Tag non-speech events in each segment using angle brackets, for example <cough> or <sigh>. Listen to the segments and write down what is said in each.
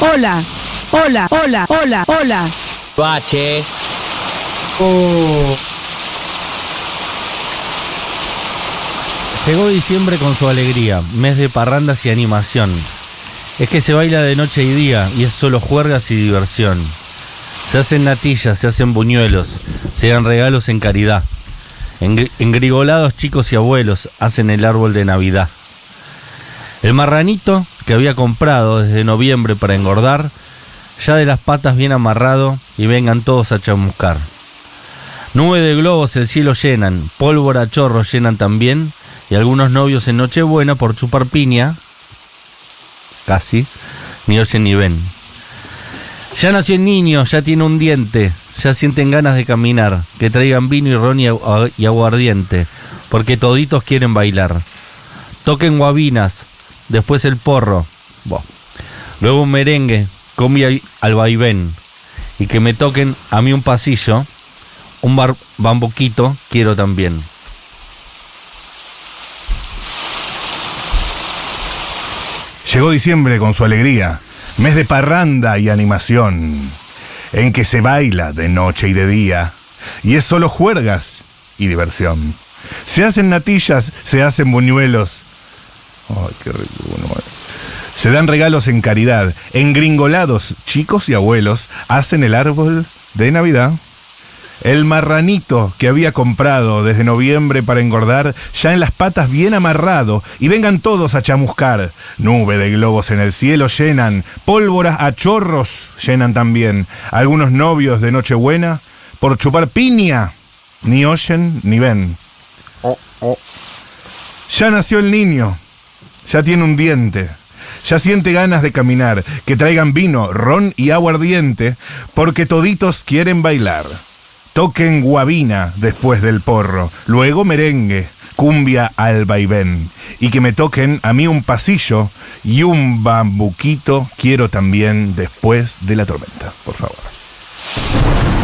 hola, hola, hola, hola, hola. Bache. Llegó diciembre con su alegría, mes de parrandas y animación. Es que se baila de noche y día y es solo juergas y diversión. Se hacen natillas, se hacen buñuelos, se dan regalos en caridad. Engri- Engrigolados chicos y abuelos hacen el árbol de Navidad. El marranito que había comprado desde noviembre para engordar, ya de las patas bien amarrado y vengan todos a chamuscar. Nube de globos el cielo llenan, pólvora chorros llenan también, y algunos novios en Nochebuena por chupar piña, casi, ni oyen ni ven. Ya nació el niño, ya tiene un diente, ya sienten ganas de caminar, que traigan vino y ron y, y aguardiente, porque toditos quieren bailar. Toquen guabinas, después el porro, luego un merengue, cumbia al vaivén, y que me toquen a mí un pasillo, un bar bambuquito quiero también. Llegó diciembre con su alegría, mes de parranda y animación, en que se baila de noche y de día, y es solo juergas y diversión. Se hacen natillas, se hacen buñuelos. Ay, qué rico, bueno, eh. Se dan regalos en caridad, engringolados, chicos y abuelos hacen el árbol de Navidad. El marranito que había comprado desde noviembre para engordar, ya en las patas bien amarrado, y vengan todos a chamuscar. Nube de globos en el cielo llenan, pólvoras a chorros llenan también. Algunos novios de Nochebuena, por chupar piña, ni oyen ni ven. Ya nació el niño, ya tiene un diente. Ya siente ganas de caminar, que traigan vino, ron y aguardiente, porque toditos quieren bailar. Toquen guabina después del porro, luego merengue, cumbia al vaivén. Y que me toquen a mí un pasillo y un bambuquito quiero también después de la tormenta, por favor.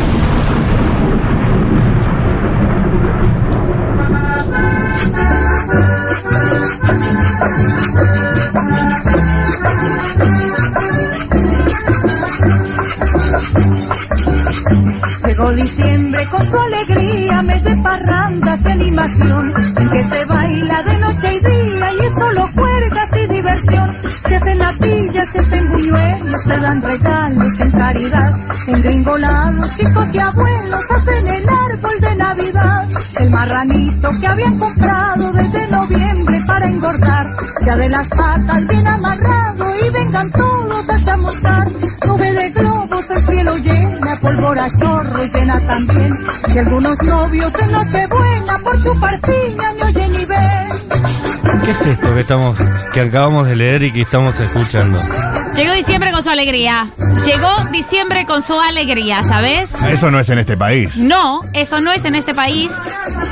Diciembre con su alegría, mes de parrandas y animación, en que se baila de noche y día y es solo juergas y diversión. Se hacen natillas, se hacen buñuelos, se dan regalos en caridad. Engringolados, chicos y abuelos hacen el árbol de Navidad. El marranito que habían comprado desde noviembre para engordar, ya de las patas bien amarrado y vengan todos a chamuscar. Nube de globos, el cielo llena, pólvora chorro y llena también. Y algunos novios en Nochebuena por chupar piña ni oyen ni ven. ¿Qué es esto que estamos, que acabamos de leer y que estamos escuchando? Llegó diciembre con su alegría. Llegó diciembre con su alegría, ¿sabes? Eso no es en este país. No, eso no es en este país.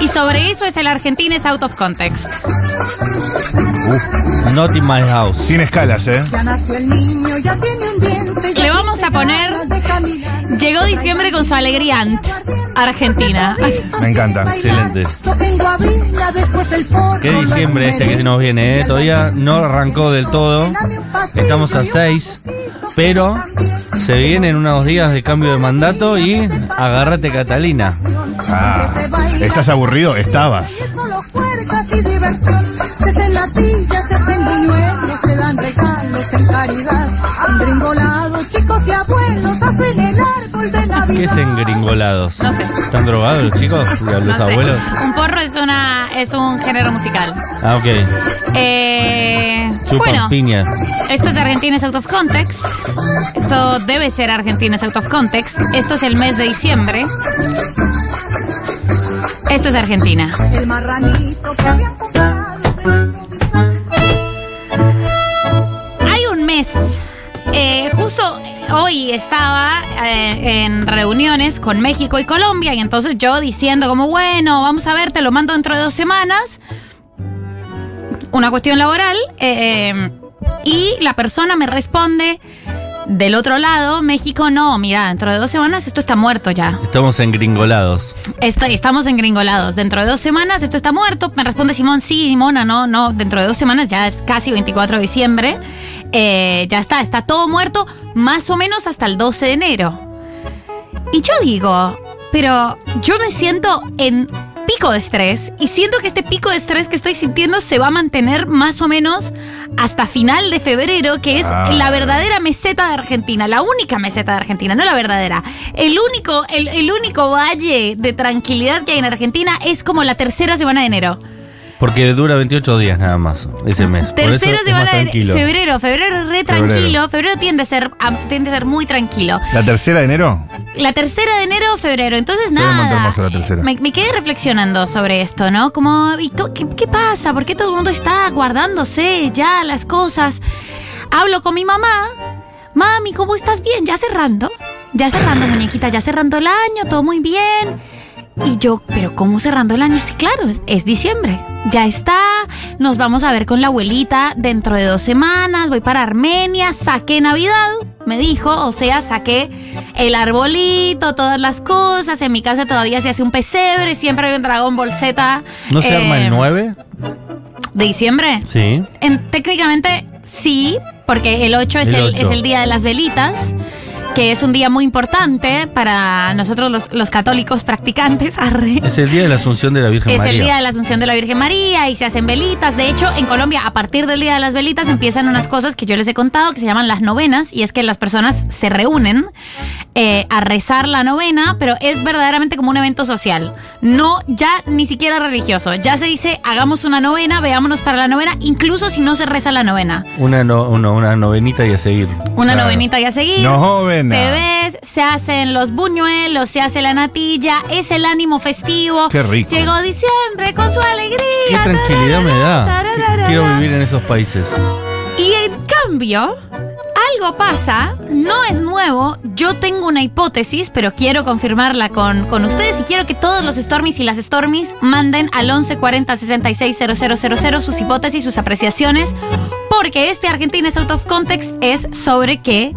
Y sobre eso es el Argentines Out of Context. Not in my house. Sin escalas, ¿eh? Ya nació el niño, ya tiene un diente. Le vamos a poner-. Llegó diciembre con su alegría. ant, Argentina. Me encanta. Excelente. Qué diciembre este que nos viene, ¿eh? Todavía no arrancó del todo. Estamos a 6, pero se vienen unos días de cambio de mandato y agárrate Catalina. Ah, ¿estás aburrido? Estabas. Chicos y abuelos hacen el. ¿Qué es engringolados? No sé. ¿Están drogados los chicos? ¿Los No sé. abuelos? Un porro es una es un género musical. Ah, ok. Eh, Chupan bueno, piñas. esto es Argentines Out of Context. Esto debe ser Argentines Out of Context. Esto es el mes de diciembre. Esto es Argentina. El marranito que habían comprado. Hay un mes. eh, justo hoy estaba eh, en reuniones con México y Colombia y entonces yo diciendo como, bueno, vamos a ver, te lo mando dentro de dos semanas. Una cuestión laboral. eh, eh, y la persona me responde del otro lado, México, no, mira, dentro de dos semanas esto está muerto ya. Estamos engringolados. Está- estamos engringolados. Dentro de dos semanas esto está muerto. Me responde Simón, sí, Mona, no, no. Dentro de dos semanas ya es casi 24 de diciembre. eh, ya está, está todo muerto más o menos hasta el 12 de enero. Y yo digo, pero yo me siento en pico de estrés y siento que este pico de estrés que estoy sintiendo se va a mantener más o menos hasta final de febrero, que es Ah. la verdadera meseta de Argentina, la única meseta de Argentina, no la verdadera. El único, el, el único valle de tranquilidad que hay en Argentina es como la tercera semana de enero. Porque dura 28 días nada más ese mes. Tercera semana de febrero, febrero es re tranquilo, febrero tiende a ser a- tiende a ser muy tranquilo. ¿La tercera de enero? La tercera de enero, febrero. Entonces, nada. La tercera. Me, me quedé reflexionando sobre esto, ¿no? Como, ¿y qué pasa? ¿Por qué todo el mundo está guardándose ya las cosas? Hablo con mi mamá. Mami, ¿cómo estás bien? Ya cerrando. Ya cerrando, muñequita, ya cerrando el año, todo muy bien. Y yo, pero ¿cómo cerrando el año? Sí, claro, es, es diciembre. Ya está. Nos vamos a ver con la abuelita dentro de dos semanas. Voy para Armenia. Saqué Navidad, me dijo. O sea, saqué el arbolito, todas las cosas. En mi casa todavía se hace un pesebre. Siempre hay un dragón bolseta. ¿No se arma el 9? ¿De diciembre? Sí. En- técnicamente sí, porque el 8 es El el, 8. es el día de las velitas, que es un día muy importante para nosotros los, los católicos practicantes. arre. Es el día de la Asunción de la Virgen Es María. el día de la Asunción de la Virgen María y se hacen velitas. De hecho, en Colombia, a partir del día de las velitas, empiezan unas cosas que yo les he contado que se llaman las novenas. Y es que las personas se reúnen eh, a rezar la novena, pero es verdaderamente como un evento social. No ya ni siquiera religioso. Ya se dice, hagamos una novena, veámonos para la novena, incluso si no se reza la novena. Una, no- una, una novenita y a seguir. Una Claro. novenita y a seguir. Novena. Te ves, se hacen los buñuelos, se hace la natilla, es el ánimo festivo. Qué rico. Llegó diciembre con su alegría. Qué tranquilidad me da. Quiero vivir en esos países. Y en cambio, algo pasa, no es nuevo. Yo tengo una hipótesis, pero quiero confirmarla con, con ustedes y quiero que todos los Stormies y las Stormies manden al 1140 66 000 sus hipótesis, sus apreciaciones, porque este Argentina es out of context es sobre que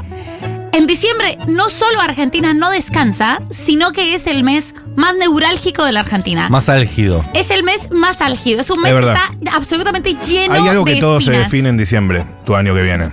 en diciembre no solo Argentina no descansa, sino que es el mes más neurálgico de la Argentina. Más álgido. Es el mes más álgido. Es un mes Es que verdad. está absolutamente lleno Hay algo de que todo se espinas. define en diciembre, tu año que viene.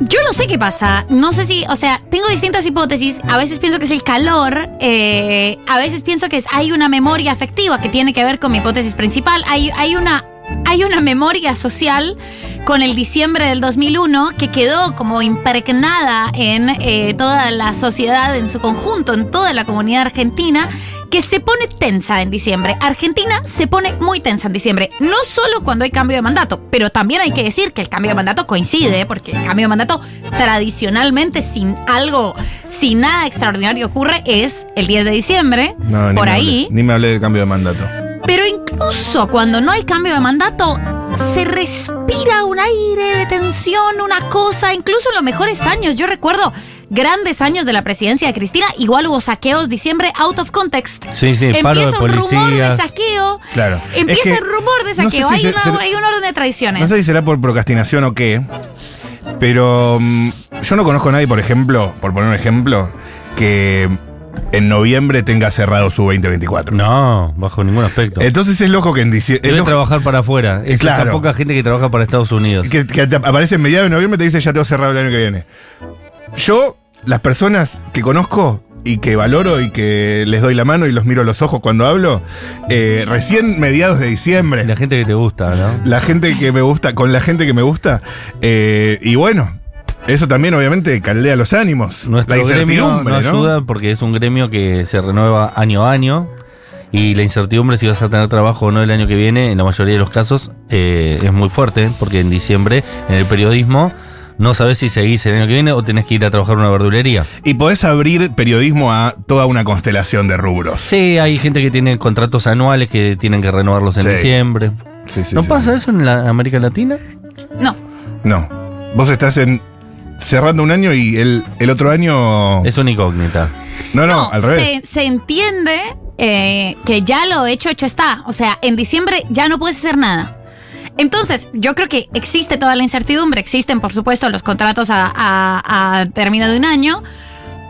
Yo no sé qué pasa. No sé si, o sea, tengo distintas hipótesis. A veces pienso que es el calor. eh, a veces pienso que es, hay una memoria afectiva que tiene que ver con mi hipótesis principal. Hay, hay una. Hay una memoria social con el diciembre del 2001 que quedó como impregnada en eh, toda la sociedad en su conjunto, en toda la comunidad argentina, que se pone tensa en diciembre. Argentina se pone muy tensa en diciembre, no solo cuando hay cambio de mandato, pero también hay que decir que el cambio de mandato coincide, porque el cambio de mandato tradicionalmente sin algo, sin nada extraordinario ocurre, es el 10 de diciembre, No, ni por me ahí. hables, ni me hablé del cambio de mandato. Pero incluso cuando no hay cambio de mandato, se respira un aire de tensión, una cosa, incluso en los mejores años. Yo recuerdo grandes años de la presidencia de Cristina, igual hubo saqueos diciembre out of context. Sí, sí, paro de Empieza un rumor de saqueo. Claro. Empieza Es que el rumor de no sé saqueo. si hay, se- una- se- hay un orden de tradiciones. No sé si será por procrastinación o qué, pero mm, yo no conozco a nadie, por ejemplo, por poner un ejemplo, que en noviembre tenga cerrado su 2024. No, bajo ningún aspecto. Entonces es loco que en diciembre... Debe trabajar para afuera. Es Claro. esa poca gente que trabaja para Estados Unidos. que, aparece en mediados de noviembre y te dice ya tengo cerrado el año que viene. Yo, las personas que conozco y que valoro y que les doy la mano y los miro a los ojos cuando hablo, eh, recién mediados de diciembre. La gente que te gusta, ¿no? la gente que me gusta, con la gente que me gusta. eh, y bueno, eso también obviamente caldea los ánimos. Nuestro la gremio incertidumbre, no ¿no? ayuda porque es un gremio que se renueva año a año y la incertidumbre si vas a tener trabajo o no el año que viene, en la mayoría de los casos, eh, es muy fuerte porque en diciembre en el periodismo no sabes si seguís el año que viene o tenés que ir a trabajar en una verdulería. Y podés abrir periodismo a toda una constelación de rubros. Sí, hay gente que tiene contratos anuales que tienen que renovarlos en Sí. diciembre. Sí, sí, ¿No sí. pasa eso en la América Latina? No. No. Vos estás en cerrando un año y el, el otro año. Es una incógnita. no, no, al revés. Se, se entiende eh, que ya lo hecho, hecho está. O sea, en diciembre ya no puedes hacer nada. Entonces, yo creo que existe toda la incertidumbre, existen por supuesto los contratos a, a- a término de un año,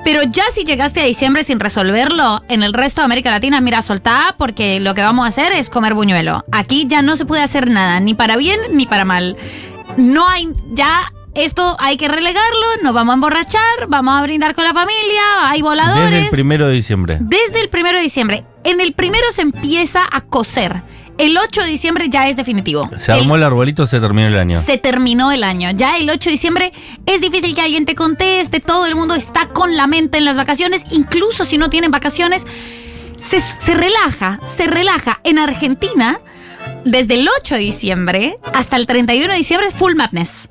pero ya si llegaste a diciembre sin resolverlo, en el resto de América Latina, mira, soltá porque lo que vamos a hacer es comer buñuelo. Aquí ya no se puede hacer nada, ni para bien ni para mal. no hay ya esto hay que relegarlo, nos vamos a emborrachar, vamos a brindar con la familia, hay voladores. Desde el primero de diciembre. Desde el primero de diciembre. En el primero se empieza a coser. El 8 de diciembre ya es definitivo. Se armó el, arbolito, se terminó el año. Se terminó el año. Ya el 8 de diciembre es difícil que alguien te conteste, todo el mundo está con la mente en las vacaciones, incluso si no tienen vacaciones, se, se relaja, se relaja. En Argentina, desde el 8 de diciembre hasta el 31 de diciembre, full madness.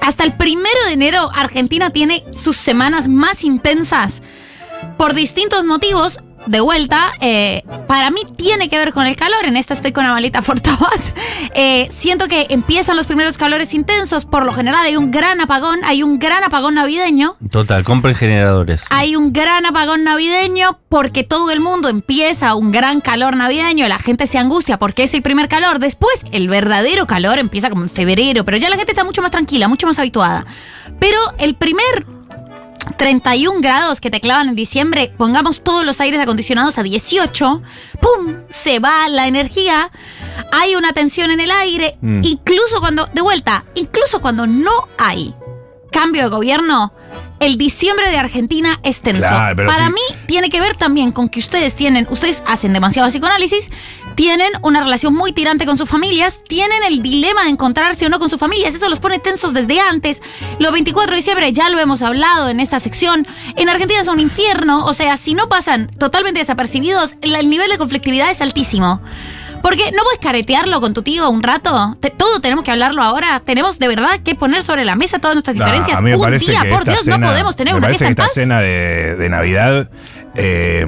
Hasta el primero de enero, Argentina tiene sus semanas más intensas por distintos motivos. De vuelta, eh, para mí tiene que ver con el calor. En esta estoy con Amalita Fortabat. <laughs> Eh, siento que empiezan los primeros calores intensos. Por lo general, hay un gran apagón. Hay un gran apagón navideño. Total, compren generadores. Hay un gran apagón navideño porque todo el mundo empieza un gran calor navideño. La gente se angustia porque es el primer calor. Después, el verdadero calor empieza como en febrero. Pero ya la gente está mucho más tranquila, mucho más habituada. Pero el primer 31 grados que te clavan en diciembre, pongamos todos los aires acondicionados a 18, ¡pum! Se va la energía, hay una tensión en el aire, Mm. incluso cuando, de vuelta, incluso cuando no hay cambio de gobierno, el diciembre de Argentina es tenso. Claro, pero Para sí. mí tiene que ver también con que ustedes tienen, ustedes hacen demasiado psicoanálisis, tienen una relación muy tirante con sus familias, tienen el dilema de encontrarse o no con sus familias, eso los pone tensos desde antes. Los 24 de diciembre ya lo hemos hablado en esta sección. En Argentina es un infierno, o sea, si no pasan totalmente desapercibidos, el, el nivel de conflictividad es altísimo. Porque no puedes caretearlo con tu tío un rato. Te- todo tenemos que hablarlo ahora. Tenemos de verdad que poner sobre la mesa todas nuestras diferencias. a mí me un parece día, que por Dios, cena- no podemos tener me una fiesta que en esta paz. cena de, de Navidad, eh,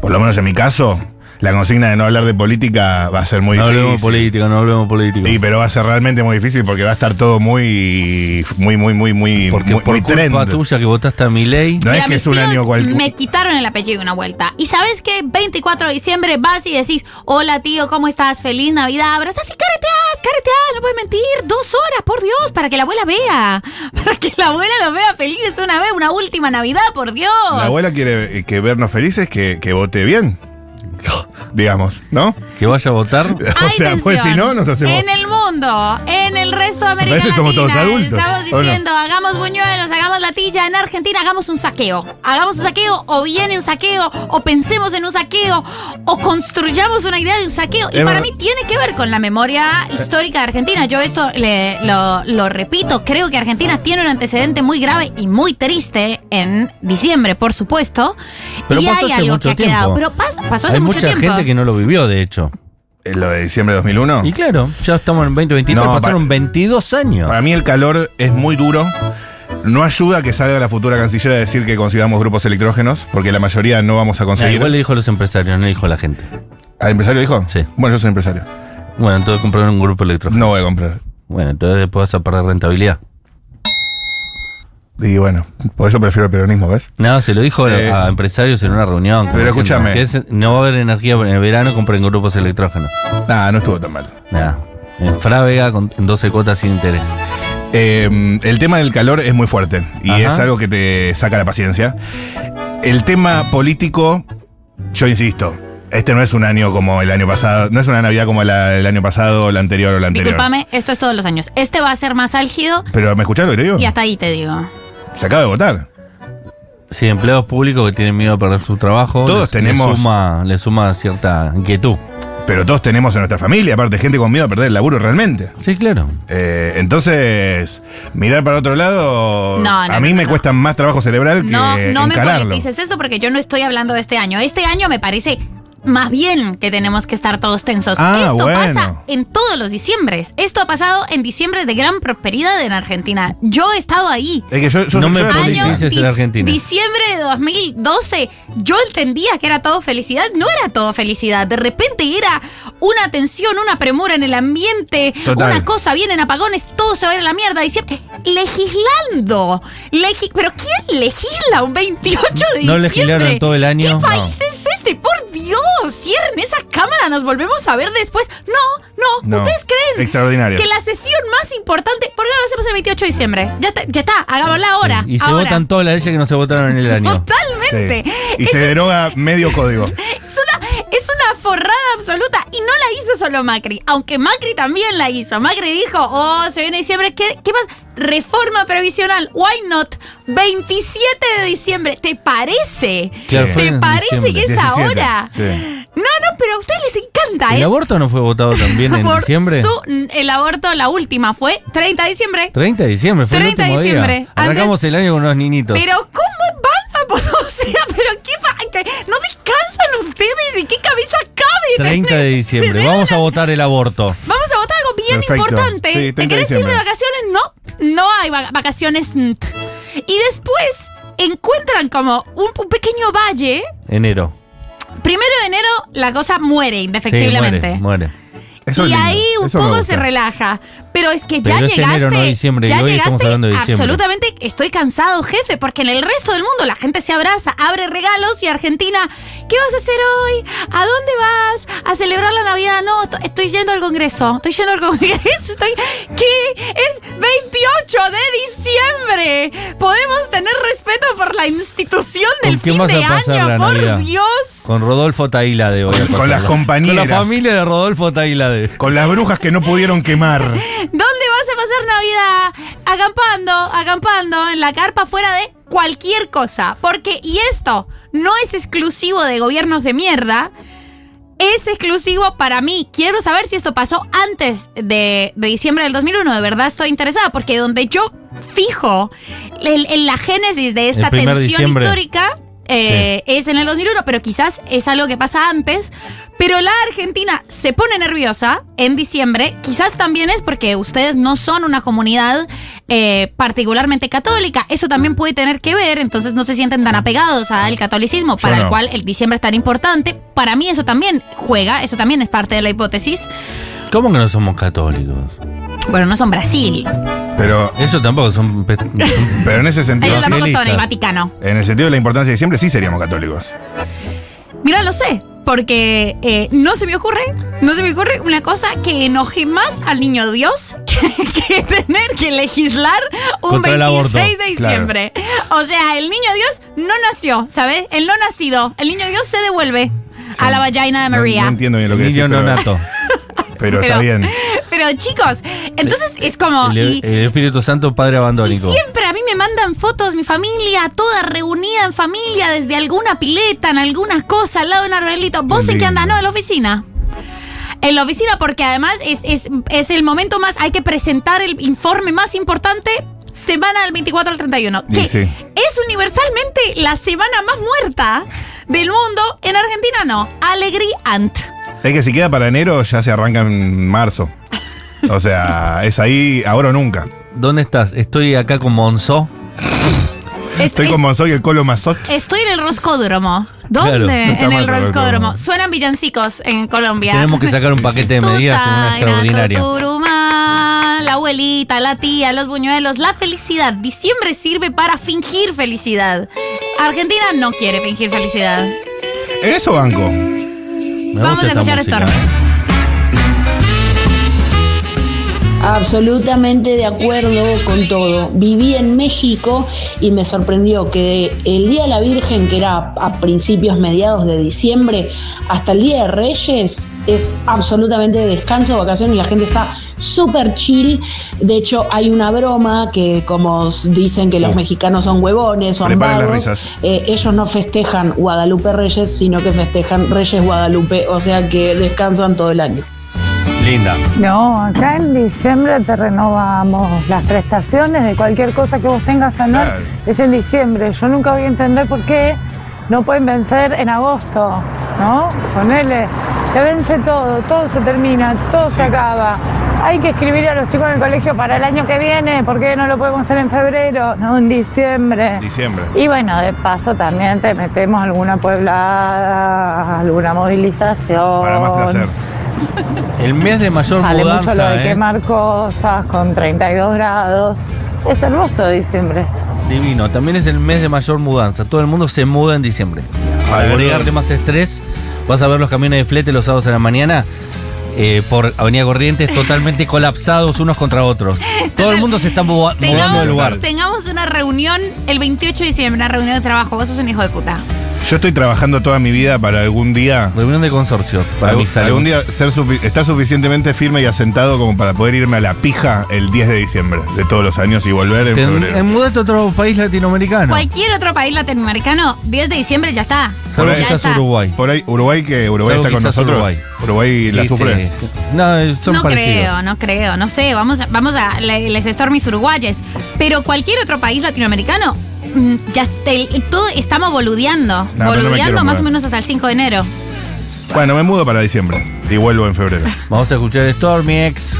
por lo menos en mi caso, la consigna de no hablar de política va a ser muy no difícil. hablemos política, no hablemos política. Sí, pero va a ser realmente muy difícil porque va a estar todo muy, muy, muy, muy, muy, Porque muy, por muy culpa trend. tuya que votaste a mi ley. No Mira, es que es un año cualquiera. Me quitaron el apellido una vuelta. Y sabes qué? 24 de diciembre vas y decís, hola tío, ¿cómo estás? Feliz Navidad. Abrazas y careteas, careteas, no puedes mentir. Dos horas, por Dios, para que la abuela vea. <laughs> Para que la abuela los vea felices una vez, una última Navidad, por Dios. La abuela quiere eh, que vernos felices, que, que vote bien. Digamos, ¿no? Que vaya a votar. <laughs> o sea, pues si no, nos hacemos. En el mundo, en el resto de América que somos Latina, todos adultos, estamos diciendo, hagamos buñuelos, hagamos latilla. En Argentina hagamos un saqueo. Hagamos un saqueo, o viene un saqueo, o pensemos en un saqueo, o construyamos una idea de un saqueo. Y Es para verdad. mí tiene que ver con la memoria histórica de Argentina. Yo esto le- lo, lo repito, creo que Argentina tiene un antecedente muy grave y muy triste en diciembre, por supuesto. Pero y pasó hay hace algo mucho que ha quedado. tiempo. Pero pas- pasó hace Hay mucho mucha tiempo. gente que no lo vivió, de hecho. Eh, Lo de diciembre de 2001. Y claro, ya estamos en 2023, No, pasaron pa- 22 años. Para mí el calor es muy duro. No ayuda a que salga la futura canciller a decir que consigamos grupos electrógenos, porque la mayoría no vamos a conseguir. igual le dijo a los empresarios, no le dijo a la gente. ¿Al empresario dijo? Sí. Bueno, yo soy empresario. Bueno, entonces compraron un grupo electrógeno. No voy a comprar. Bueno, entonces después vas a perder rentabilidad. Y bueno, por eso prefiero el peronismo, ¿ves? No, se lo dijo Eh, a empresarios en una reunión. pero escúchame. que es- no va a haber energía en el verano, compren grupos electrógenos. Nada, no estuvo tan mal. Nada. En Frávega con 12 cuotas sin interés. Eh, el tema del calor es muy fuerte y Ajá. es algo que te saca la paciencia. El tema político, yo insisto, este no es un año como el año pasado, no es una Navidad como la, el año pasado, la anterior o la anterior. Disculpame, esto es todos los años. Este va a ser más álgido Pero ¿me escuchás lo que te digo? y hasta ahí te digo. Se acaba de votar. Sí, empleados públicos que tienen miedo a perder su trabajo. Todos les- tenemos- Les suma, cierta inquietud. Pero todos tenemos en nuestra familia, aparte, gente con miedo a perder el laburo realmente. Sí, claro. Eh, entonces, mirar para otro lado, No, no, a no, mí no, me no. cuesta más trabajo cerebral que No, no me politices esto porque yo no estoy hablando de este año. Este año me parece más bien que tenemos que estar todos tensos. Ah, Esto bueno. pasa en todos los diciembres. Esto ha pasado en diciembre de gran prosperidad en Argentina. Yo he estado ahí. Es que yo, yo- No me en Argentina. diciembre de 2012, yo entendía que era todo felicidad. No era todo felicidad. De repente era una tensión, una premura en el ambiente, Total. una cosa, vienen apagones, todo se va a ir a la mierda. Diciembre, legislando. Legi- ¿Pero quién legisla un 28 de No diciembre? legislaron todo el año. ¿Qué país es este? Por Dios, cierren esa cámara, nos volvemos a ver después. No, no, No. ¿ustedes creen? Extraordinario. Que la sesión más importante, ¿por qué no la hacemos el 28 de diciembre? Ya está, ya está hagámosla ahora. Y se ahora. votan todas las leyes que no se votaron en el año. Totalmente. Sí. Y Es, se deroga medio código. <laughs> es una, es una forrada absoluta. Y no la hizo solo Macri, aunque Macri también la hizo. Macri dijo, oh, se viene diciembre, ¿qué, qué pasa? Reforma previsional, why not? 27 de diciembre, ¿te parece? Claro, ¿Te parece que es 17, ahora? sí. No, no, pero a ustedes les encanta. ¿El es aborto no fue votado también en por diciembre? su- el aborto, la última, fue 30 de diciembre. 30 de diciembre, fue 30 el de último diciembre. día. Arrancamos el año con unos niñitos. Pero ¿cómo van a poder? <laughs> O sea, pero qué pa- que no descansan ustedes y qué cabeza cabe. 30 de <laughs> diciembre. Vamos a votar el aborto. Vamos a votar bien Perfecto. importante. Sí, 30 ¿Te de querés ir de vacaciones? No, no hay va- vacaciones. Y después encuentran como un, un pequeño valle. Enero. Primero de enero la cosa muere Sí, indefectiblemente. muere, muere. Eso y lindo, ahí un eso poco se relaja. Pero es que ya es llegaste. enero, no diciembre, y ya hoy llegaste de absolutamente. Estoy cansado, jefe, porque en el resto del mundo la gente se abraza, abre regalos y Argentina, ¿qué vas a hacer hoy? ¿A dónde vas? ¿A celebrar la Navidad? No, estoy, estoy yendo al Congreso. Estoy yendo al Congreso. <laughs> Estoy. ¿Qué? Es 28 de diciembre. Podemos tener respeto por la institución ¿Con del fin de año. Por Navidad? Dios. Con Rodolfo Tailade voy a Con- las compañeras. Con la familia de Rodolfo <laughs> Con las brujas que no pudieron quemar. ¿Dónde vas a pasar Navidad? Acampando, acampando en la carpa fuera de cualquier cosa. Porque, y esto no es exclusivo de gobiernos de mierda, es exclusivo para mí. Quiero saber si esto pasó antes de, de diciembre del 2001. De verdad estoy interesada porque donde yo fijo en la génesis de esta tensión diciembre. histórica eh, es en el 2001, pero quizás es algo que pasa antes. Pero la Argentina se pone nerviosa en diciembre. Quizás también es porque ustedes no son una comunidad eh, particularmente católica. Eso también puede tener que ver. Entonces no se sienten tan apegados al catolicismo, para el cual el diciembre es tan importante. Para mí eso también juega. Eso también es parte de la hipótesis. ¿Cómo que no somos católicos? Bueno, no son Brasil. Pero, Eso tampoco son. pe- son- <laughs> pero en ese sentido, Ellos tampoco son el. Vaticano. en el sentido de la importancia de diciembre, sí seríamos católicos. Mira, lo sé. Porque eh, no se me ocurre, no se me ocurre una cosa que enoje más al niño Dios <laughs> que, que tener que legislar un Contra el 26 aborto, de diciembre. O sea, el niño Dios no nació, ¿sabes? El no nacido. El niño Dios se devuelve a la vagina de No, María. no entiendo bien lo que Niño decís, pero, nonato. <laughs> pero está bien. <laughs> Pero chicos, entonces es como. El, y- el Espíritu Santo, Padre Y abandónico. siempre a mí me mandan fotos, mi familia, toda reunida en familia, desde alguna pileta, en alguna cosa, al lado de un arbolito. ¿Vos en qué andas? No, en la oficina. En la oficina, porque además es, es, es el momento más, hay que presentar el informe más importante semana del 24 al 31. Y Que sí. es universalmente la semana más muerta del mundo. En Argentina no. Alegría ant. Es que si queda para enero, ya se arranca en marzo. O sea, <laughs> es ahí, ahora o nunca. ¿Dónde estás? Estoy acá con Monzó. Es- Estoy es- como soy el colo mazot. Estoy en el roscódromo. ¿Dónde? Claro. Está en mal el roscódromo. Suenan villancicos en Colombia. Tenemos que sacar un paquete de medidas en una Tutaina, extraordinaria. Tuturumá, la abuelita, la tía, los buñuelos, la felicidad. Diciembre sirve para fingir felicidad. Argentina no quiere fingir felicidad. En eso banco. Me Vamos a escuchar esta Storm. Absolutamente de acuerdo con todo. Viví en México y me sorprendió que el Día de la Virgen, que era a principios, mediados de diciembre, hasta el Día de Reyes, es absolutamente de descanso, vacaciones y la gente está súper chill. De hecho, hay una broma que como dicen que los Sí. mexicanos son huevones, son vagos, eh, ellos no festejan Guadalupe Reyes, sino que festejan Reyes Guadalupe, o sea que descansan todo el año. Linda. No, acá en diciembre te renovamos las prestaciones de cualquier cosa que vos tengas anual. Claro. Es en diciembre. Yo nunca voy a entender por qué no pueden vencer en agosto, ¿no? Ponele, se vence todo, todo se termina, todo se acaba. Hay que escribir a los chicos en el colegio para el año que viene, ¿por qué no lo podemos hacer en febrero? No, en diciembre. Diciembre. Y bueno, de paso también te metemos alguna pueblada, alguna movilización. Para más placer. El mes de mayor Sale mucho lo mudanza, de ¿eh? quemar cosas con 32 grados. Es hermoso diciembre. Divino. También es el mes de mayor mudanza. Todo el mundo se muda en diciembre. Para agregarle más estrés, vas a ver los camiones de flete los sábados a la mañana. eh, por Avenida Corrientes totalmente colapsados unos contra otros. Todo el mundo se está mu- mudando Tengamos, de lugar. tengamos una reunión el 28 de diciembre, una reunión de trabajo. Vos sos un hijo de puta. Yo estoy trabajando toda mi vida para algún día. Reunión de consorcio. Para algún, mi salud. algún día ser sufi- estar suficientemente firme y asentado como para poder irme a la pija el 10 de diciembre de todos los años y volver en Te- febrero. eh, mudate a otro país latinoamericano. Cualquier otro país latinoamericano, 10 de diciembre ya está. Ahí- quizás Ya está. Uruguay. Por ahí, Uruguay que Uruguay Salvo está con nosotros. Uruguay. Uruguay la Sí, sufre. sí, sí. No, eh, son no parecidos. creo, no creo, no sé, vamos a, vamos a le- les Stormis uruguayes, pero cualquier otro país latinoamericano ya te- todo estamos boludeando, no boludeando más o menos hasta el 5 de enero. Bueno, me mudo para diciembre y vuelvo en febrero. Vamos a escuchar Stormy X.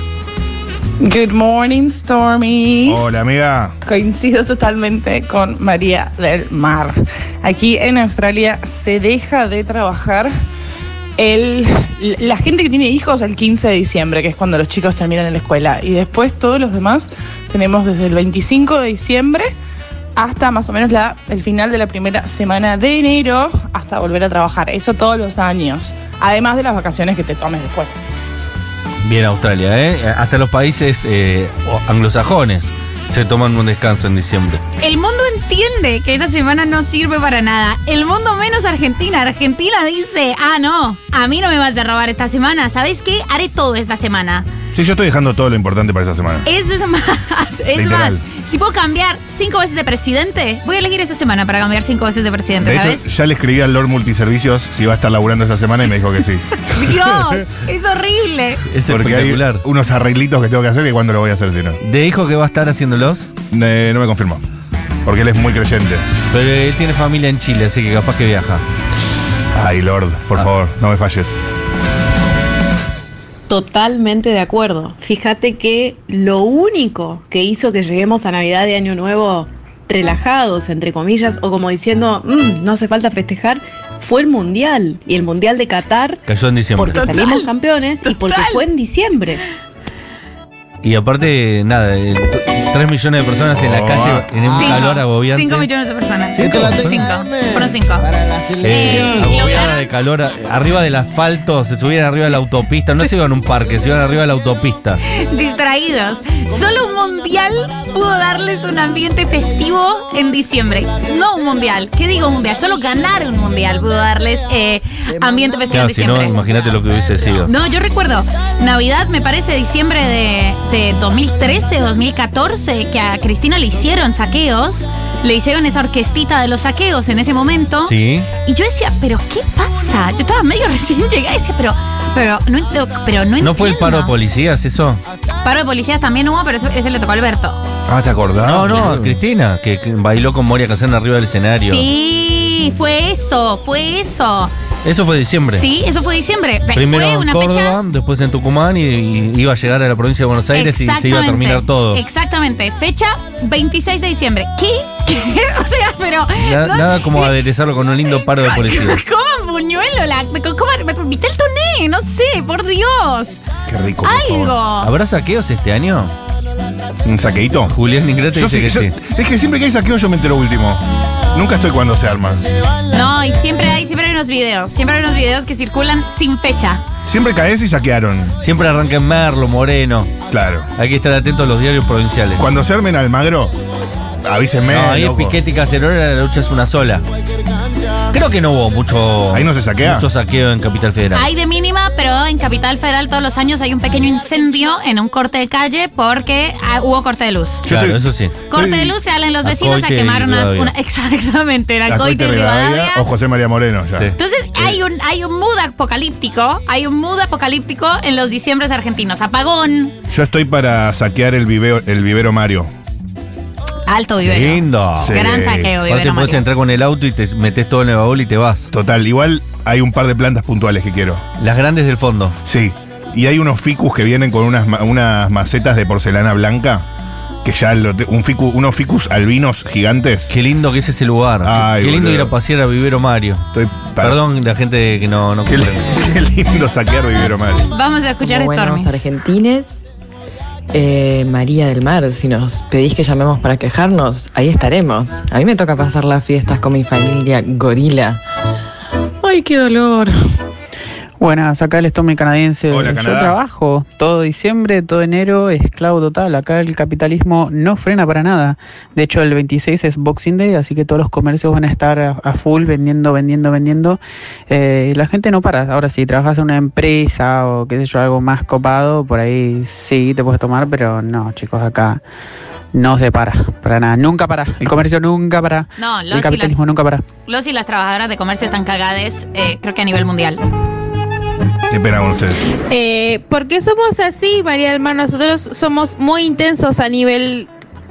Good morning, Stormy. Hola, amiga. Coincido totalmente con María del Mar. Aquí en Australia se deja de trabajar el, la gente que tiene hijos el 15 de diciembre, que es cuando los chicos terminan en la escuela. Y después todos los demás tenemos desde el 25 de diciembre hasta más o menos la, el final de la primera semana de enero hasta volver a trabajar. Eso todos los años. Además de las vacaciones que te tomes después. Bien, Australia, ¿eh? Hasta los países eh, anglosajones se toman un descanso en diciembre. El mundo entiende que esa semana no sirve para nada. El mundo menos Argentina. Argentina dice, ah, no, a mí no me vas a robar esta semana. ¿Sabes qué? Haré todo esta semana. Sí, yo estoy dejando todo lo importante para esa semana. Eso es más. Es Literal. más. Si puedo cambiar cinco veces de presidente, voy a elegir esta semana para cambiar cinco veces de presidente, De hecho, ¿sabes? ya le escribí al Lord Multiservicios si va a estar laburando esta semana y me dijo que sí. <laughs> Dios, es horrible. Es Porque hay espectacular. unos arreglitos que tengo que hacer y cuándo lo voy a hacer si no. ¿De hijo que va a estar haciéndolos? Eh, no me confirmó. Porque él es muy creyente. Pero él tiene familia en Chile, así que capaz que viaja. Ay, Lord, por Ah. favor, no me falles. Totalmente de acuerdo. Fíjate que lo único que hizo que lleguemos a Navidad y Año Nuevo relajados, entre comillas, o como diciendo, "Mm, no hace falta festejar, fue el Mundial. Y el Mundial de Qatar, Cayó en diciembre. porque salimos campeones y porque fue en diciembre. Y aparte, nada, eh, t- 3 millones de personas en la Oh. calle en un Cinco. calor agobiante. Cinco millones de personas. ¿Cinco? Cinco. Fueron cinco. Eh, Eh, agobiada lograron- de calor, arriba del asfalto, se subían arriba de la autopista, no se iban a un parque, se iban arriba de la autopista. Distraídos. Solo un mundial pudo darles un ambiente festivo en diciembre. No un mundial. ¿Qué digo mundial? Solo ganar un mundial pudo darles eh, ambiente festivo Claro, en si no, diciembre. imagínate lo que hubiese sido. No, yo recuerdo Navidad, me parece, diciembre de, de 2013, 2014, que a Cristina le hicieron saqueos, le hicieron esa orquestita de los saqueos en ese momento. Sí. Y yo decía, ¿pero qué pasa? Yo estaba medio <laughs> recién llegada y decía, pero, pero no, ent- pero no ¿No fue el paro de entiendo". policías eso? Paro de policías también hubo, pero eso- ese le tocó a Alberto. Ah, ¿te acordás? No, no, a Cristina, que, que bailó con Moria Kazan arriba del escenario. Sí, fue eso, fue eso. Eso fue diciembre. Sí, eso fue diciembre. Primero fue en una Córdoba, fecha. después en Tucumán y, y iba a llegar a la provincia de Buenos Aires y se iba a terminar todo. Exactamente. Fecha 26 de diciembre. ¿Qué? <laughs> o sea, pero. Na- no- nada como aderezarlo con un lindo paro de policías. <laughs> ¿Cómo buñuelo? La, ¿Cómo? ¿Viste el toné? No sé, por Dios. Qué rico. Algo. ¿Habrá saqueos este año? ¿Un saqueito? Julián Ingrata Yo dice sí- que yo- sí. Es que siempre que hay saqueo yo me entero último. Nunca estoy cuando se arma. No, y siempre hay, siempre hay unos videos. Siempre hay unos videos que circulan sin fecha. Siempre caes y saquearon. Siempre arranca en Merlo, Moreno. Claro. Hay que estar atentos a los diarios provinciales. Cuando se armen Almagro, avísenme. No, ahí es loco. Piquete y Cacerona, la lucha es una sola. Creo que no hubo mucho. Ahí no se saquea. Mucho saqueo en Capital Federal. Hay de mínima, pero en Capital Federal todos los años hay un pequeño incendio en un corte de calle porque ah, hubo corte de luz. Yo claro, estoy- eso sí. Corte de luz salen los vecinos a y quemar unas. Rivadavia. Una, <laughs> exactamente, era La Coite y Rivadavia. o José María Moreno ya. Sí. Entonces hay un, hay un mood apocalíptico, hay un mood apocalíptico en los diciembres argentinos. Apagón, Yo estoy para saquear el vivero, el vivero Mario. Alto vivero. Lindo. Sí. Gran saqueo, Aparte vivero podés Mario. entrar con el auto y te metes todo en el baúl y te vas. Total, igual hay un par de plantas puntuales que quiero. Las grandes del fondo. Sí. Y hay unos ficus que vienen con unas, ma- unas macetas de porcelana blanca. Que ya lo te- un ficu- unos ficus albinos gigantes. Qué lindo que es ese lugar. Qué- Ay, qué lindo boludo. ir a pasear a Vivero Mario. Estoy para- Perdón la gente que no, no Qué, comprende. <laughs> qué lindo saquear vivero Mario. Vamos a escuchar Como buenos Stormy. argentines, eh, María del Mar, si nos pedís que llamemos para quejarnos, ahí estaremos. A mí me toca pasar las fiestas con mi familia gorila. ¡Ay, qué dolor! Buenas, acá el Stormy canadiense. Hola, Yo Canadá. trabajo todo diciembre, todo enero, esclavo total. Acá el capitalismo no frena para nada. De hecho, el 26 es Boxing Day, así que todos los comercios van a estar a, a full vendiendo, vendiendo, vendiendo. Eh, la gente no para. Ahora, si trabajas en una empresa o qué sé yo, algo más copado, por ahí sí te puedes tomar, pero no, chicos, acá no se para, para nada. Nunca para. El comercio nunca para. No, los el y capitalismo las- nunca para. Los y las trabajadoras de comercio están cagades, eh, creo que a nivel mundial. Qué con ustedes. Eh, porque somos así, María del Mar, nosotros somos muy intensos a nivel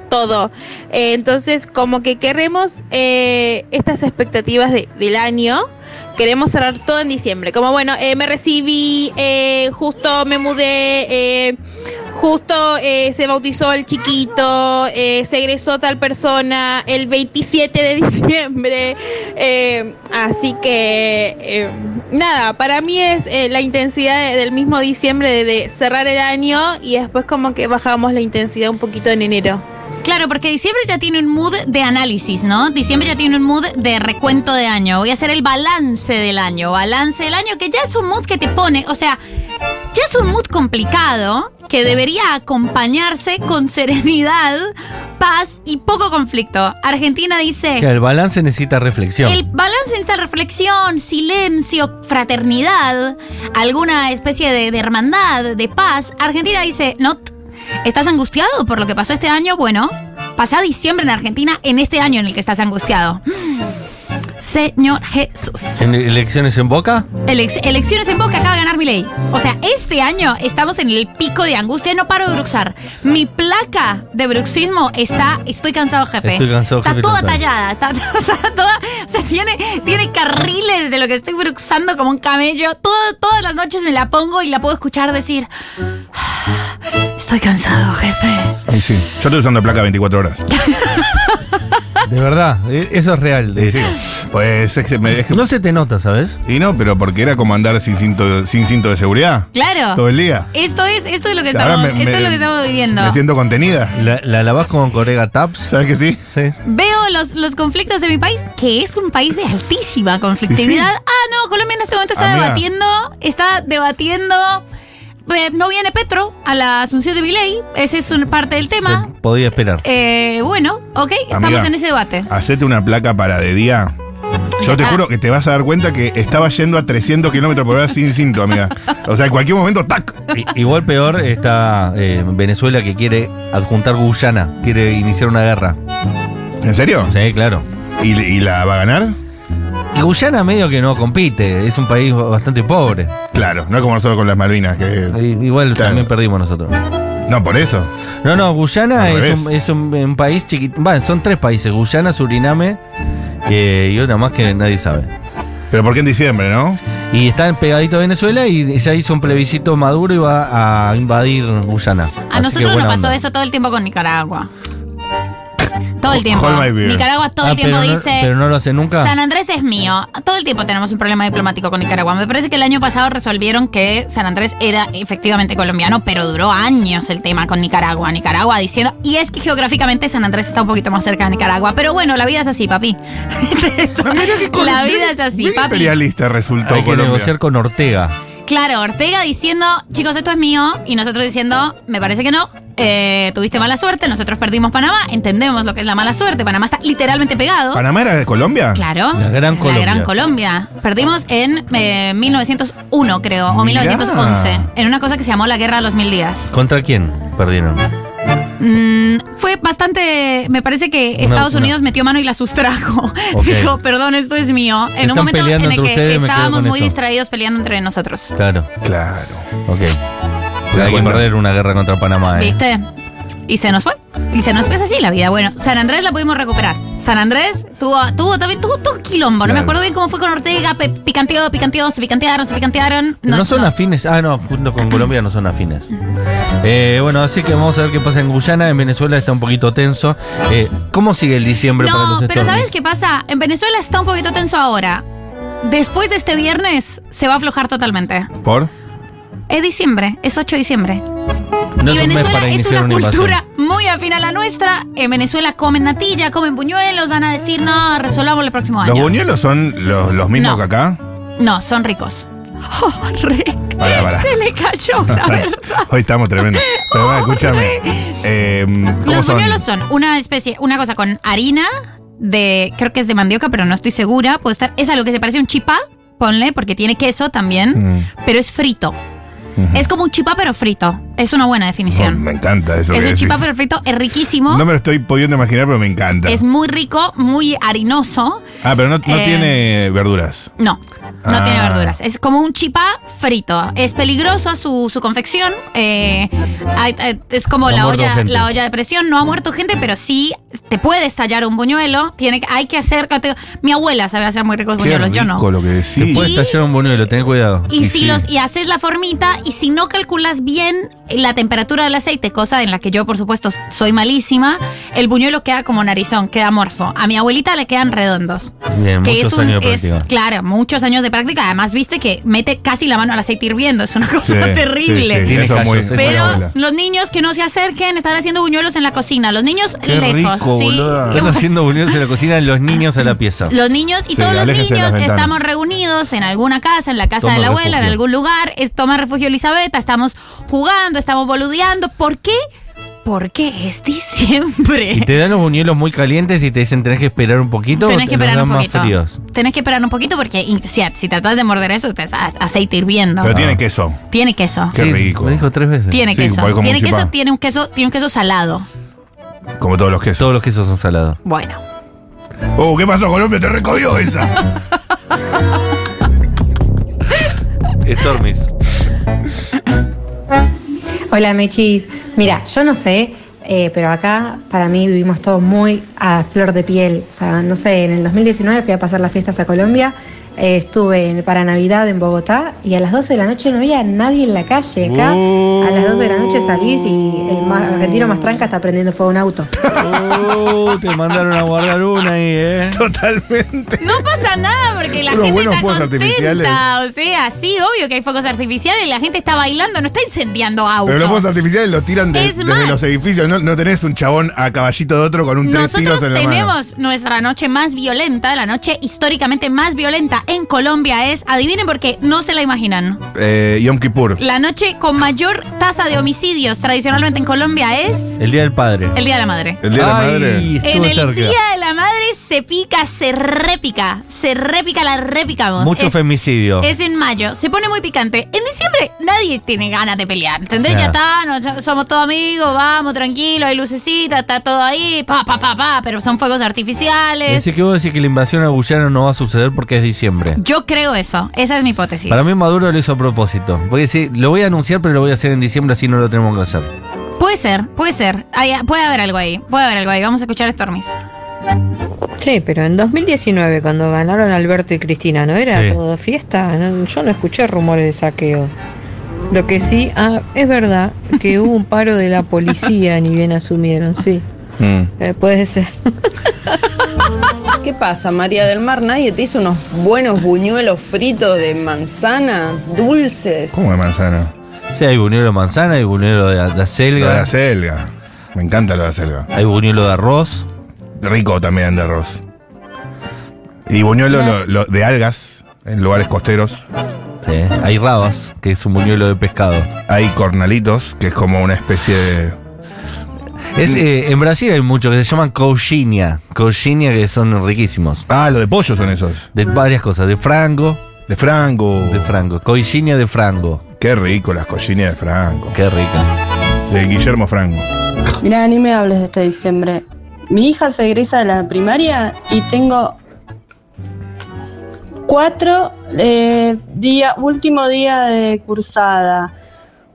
todo. Eh, entonces, como que queremos eh, estas expectativas de- del año. Queremos cerrar todo en diciembre. Como bueno, eh, me recibí, eh, justo me mudé, justo eh, se bautizó el chiquito, eh, se egresó tal persona el 27 de <laughs> diciembre. eh, así que, eh, nada, para mí es eh, la intensidad de- del mismo diciembre de, de cerrar el año y después como que bajamos la intensidad un poquito en enero. Claro, porque diciembre ya tiene un mood de análisis, ¿no? Diciembre ya tiene un mood de recuento de año. Voy a hacer el balance del año. Balance del año, que ya es un mood que te pone, o sea, ya es un mood complicado que debería acompañarse con <laughs> serenidad, paz y poco conflicto. Argentina dice. Que el balance necesita reflexión. El balance necesita reflexión, silencio, fraternidad, alguna especie de, de hermandad, de paz. Argentina dice, no, ¿estás angustiado por lo que pasó este año? Bueno, pasa diciembre en Argentina en este año en el que estás angustiado. Señor Jesús. ¿En elecciones en Boca? Elec- elecciones en Boca acaba de ganar mi ley. O sea, este año estamos en el pico de angustia. No paro de bruxar. Mi placa de bruxismo está. Estoy cansado, jefe. Estoy cansado, está jefe, toda total. tallada. Está, <laughs> está toda. O sea, tiene, tiene carriles de lo que estoy bruxando como un camello. Todo- todas las noches me la pongo y la puedo escuchar decir. "Ah, Estoy cansado, jefe. Ay, sí. Yo estoy usando placa 24 horas. <laughs> De verdad, e- eso es real. de Sí, sí. Pues es que, me- es que- No se te nota, ¿sabes? Y no, pero porque era como andar sin cinto, sin cinto de seguridad. Claro. Todo el día. Esto es, esto es lo que estamos, me- esto me- es lo que estamos viviendo. Me siento contenida. La, la lavás con Corega Taps. ¿Sabes que sí? Sí. Veo los, los conflictos de mi país, que es un país de altísima conflictividad. Sí, sí. Ah, no, Colombia en este momento está Amiga. debatiendo, está debatiendo. Eh, no viene Petro a la asunción de Milei, ese es una parte del tema. Se podía esperar. Eh, bueno, ok, estamos Amiga. en ese debate. Hacete una placa para de día. Yo te está. juro que te vas a dar cuenta que estaba yendo a 300 kilómetros por hora sin cinto, amiga. O sea, en cualquier momento, ¡tac! I- Igual peor está eh, Venezuela que quiere adjuntar Guyana, quiere iniciar una guerra. ¿En serio? Sí, claro. ¿Y, y la va a ganar? Y Guyana medio que no compite, es un país bastante pobre. Claro, no es como nosotros con las Malvinas, que. I- Igual Claro. también perdimos nosotros. No, por eso. No, no, Guyana Al es un, es un- un país chiquito. Bueno, son tres países: Guyana, Suriname eh, y otra más que nadie sabe. Pero ¿por qué en diciembre, no? Y están pegaditos a Venezuela y ya hizo un plebiscito Maduro y va a invadir Guyana. A Así que nosotros nos buena pasó onda. eso todo el tiempo con Nicaragua. Todo el tiempo. Hold my beer. Nicaragua todo Ah, el tiempo pero no- dice. pero no lo hace nunca. San Andrés es mío. Todo el tiempo tenemos un problema diplomático con Nicaragua. Me parece que el año pasado resolvieron que San Andrés era efectivamente colombiano, pero duró años el tema con Nicaragua. Nicaragua diciendo. Y es que geográficamente San Andrés está un poquito más cerca de Nicaragua. Pero bueno, la vida es así, papi. <laughs> la vida es así, papi. imperialista resultó Hay que Colombia. negociar con Ortega. Claro, Ortega diciendo, chicos, esto es mío, y nosotros diciendo, me parece que no, eh, tuviste mala suerte, nosotros perdimos Panamá, entendemos lo que es la mala suerte, Panamá está literalmente pegado. ¿Panamá era de Colombia? Claro, La Gran la Colombia. Gran Colombia. Perdimos en eh, 1901, creo, o Mirá. 1911, en una cosa que se llamó la Guerra de los Mil Días. ¿Contra quién perdieron? Mm, fue bastante. Me parece que Una- Estados una- Unidos metió mano y la sustrajo. <laughs> Dijo, perdón, esto es mío. En Están un momento en el que estábamos muy eso. distraídos peleando entre nosotros. Claro, Claro. ok. hay que perder una guerra contra Panamá, ¿eh? ¿Viste? Y se nos fue. Y se nos fue es así la vida. Bueno, San Andrés la pudimos recuperar. San Andrés tuvo, tuvo también tuvo todo quilombo. No me acuerdo bien cómo fue con Ortega. pe- picanteó, picanteó, se picantearon, se picantearon. No, son afines. Ah, no, junto con Colombia no son afines. Eh, bueno, así que vamos a ver qué pasa en Guyana. En Venezuela está un poquito tenso. Eh, ¿Cómo sigue el diciembre para No, los pero? ¿sabes qué pasa? En Venezuela está un poquito tenso ahora. Después de este viernes se va a aflojar totalmente. ¿Por? Es diciembre, es 8 de diciembre. No y Venezuela para es una cultura muy afín a la nuestra. En Venezuela comen natilla, comen buñuelos, van a decir, no, resolvamos el próximo ¿Los año. buñuelos son los, los mismos No. que acá? No, son ricos. <laughs> Oh, re. Pará, pará. Se le cayó, la <laughs> verdad. Hoy estamos tremendos. Pero bueno, <laughs> escúchame. Eh, ¿Cómo Los son? buñuelos son una especie, una cosa con harina de, creo que es de mandioca, pero no estoy segura. Puede estar, es algo que se parece a un chipá, ponle, porque tiene queso también, Mm, pero es frito. Es como un chipá, pero frito. Es una buena definición. me encanta eso. es que un chipá, pero frito, es riquísimo. No me lo estoy pudiendo imaginar, pero me encanta. es muy rico, muy harinoso. Ah, pero no, no Eh, tiene verduras. No, no Ah. tiene verduras. Es como un chipá frito. Es peligroso su, su confección. Eh, es como la olla, gente. la olla de presión. No ha muerto gente, pero sí te puede estallar un buñuelo. Tiene, que- hay que hacer. Mi abuela sabe hacer muy ricos Qué buñuelos, yo no. rico lo que Te decís. puede estallar un buñuelo, ten cuidado. Y Y si sí. los y haces la formita y si no calculas bien la temperatura del aceite, cosa en la que yo por supuesto soy malísima, el buñuelo queda como narizón, queda morfo. A mi abuelita le quedan redondos. Bien, que muchos es un años de es práctica. claro, muchos años de práctica. Además, viste que mete casi la mano al aceite hirviendo, es una <laughs> cosa Sí, terrible. sí, sí, Tiene eso es muy- callos, eso es Pero los niños que no se acerquen están haciendo buñuelos en la cocina. Los niños Qué lejos, rico. Están haciendo buñuelos en la cocina los niños a la pieza. <laughs> Los niños y Sí, todos los niños estamos reunidos en alguna casa, en la casa Toma de la abuela, en refugio. algún lugar. Es toma refugio Elizabeth, estamos jugando, estamos boludeando. ¿Por qué? Porque es diciembre. Y te dan los buñuelos muy calientes y te dicen tenés que esperar un poquito Tenés o que esperar un más poquito. fríos. Tenés que esperar un poquito porque si, si tratás de morder eso, te aceite hirviendo. Pero tiene queso. Tiene queso. Qué Sí, rico. Me dijo tres veces. Tiene Sí, queso. Tiene un queso, tiene un queso, tiene un queso salado. Como todos los quesos. Todos los quesos son salados. Bueno. Oh, ¿qué pasó, Colombia? Te recogió esa. <laughs> Stormis. Hola Mechis, mira, yo no sé, eh, pero acá para mí vivimos todos muy a flor de piel. O sea, no sé, en el 2019 fui a pasar las fiestas a Colombia, eh, estuve en- para Navidad en Bogotá y a las 12 de la noche no había nadie en la calle. Acá a las 12 de la noche salís y el más- argentino más tranca está prendiendo fuego a un auto. Uh, te mandaron a guardar una ahí, ¿eh? Totalmente. No pasa nada porque la Unos gente está fuegos artificiales. contenta. O sea, sí, obvio que hay fuegos artificiales y la gente está bailando, no está incendiando autos. Pero los fuegos artificiales los tiran de- Es desde más. los edificios. No, no tenés un chabón a caballito de otro con un tres Nosotros tiros en la mano. tenemos nuestra noche más violenta, la noche históricamente más violenta en Colombia es, adivinen por qué, no se la imaginan. Eh, Yom Kippur. La noche con mayor tasa de homicidios tradicionalmente en Colombia es El Día del Padre. el Día de la Madre. El Día de la Ay, Madre. estuvo En el cerca. Día de la Madre se pica, se repica, se repica, la repicamos. Mucho Es- femicidio. Es en mayo, se pone muy picante. En diciembre nadie tiene ganas de pelear, ¿entendés? Ya está, no- somos todos amigos, vamos, tranquilo, hay lucecita, está todo ahí, pa, pa, pa, pa, pero son fuegos artificiales. Así que vos decís que la invasión a Guyana no va a suceder porque es diciembre. Yo creo eso, esa es mi hipótesis. Para mí Maduro lo hizo a propósito. Voy a decir, lo voy a anunciar, pero lo voy a hacer en diciembre, así no lo tenemos que hacer. Puede ser, puede ser. Hay- puede haber algo ahí, puede haber algo ahí. Vamos a escuchar Stormis. Che, pero en 2019, cuando ganaron Alberto y Cristina, ¿no era Sí. todo fiesta? No, yo no escuché rumores de saqueo. Lo que sí, ah, es verdad que hubo un paro de la policía, <laughs> ni bien asumieron, sí. Mm. Eh, puede ser. <laughs> ¿Qué pasa, María del Mar? ¿Nadie te hizo unos buenos buñuelos fritos de manzana, dulces? ¿Cómo de manzana? Sí, hay buñuelo de manzana, hay buñuelo de, de Lo de acelga, la selga. Me encanta lo de la selga. hay buñuelo de arroz. Rico también de arroz. Y buñuelo lo- lo- de algas en lugares costeros. Sí, hay rabas, que es un buñuelo de pescado. Hay cornalitos, que es como una especie de. Es, eh, en Brasil hay muchos que se llaman coxinha. Coxinha que son riquísimos. Ah, lo de pollo son esos. De varias cosas. De frango. De frango. De frango. Coxinha de frango. Qué rico las cochinas de Franco. Qué rica. De Guillermo Franco. Mirá, ni me hables de este diciembre. Mi hija se egresa de la primaria y tengo cuatro eh, día, último día de cursada.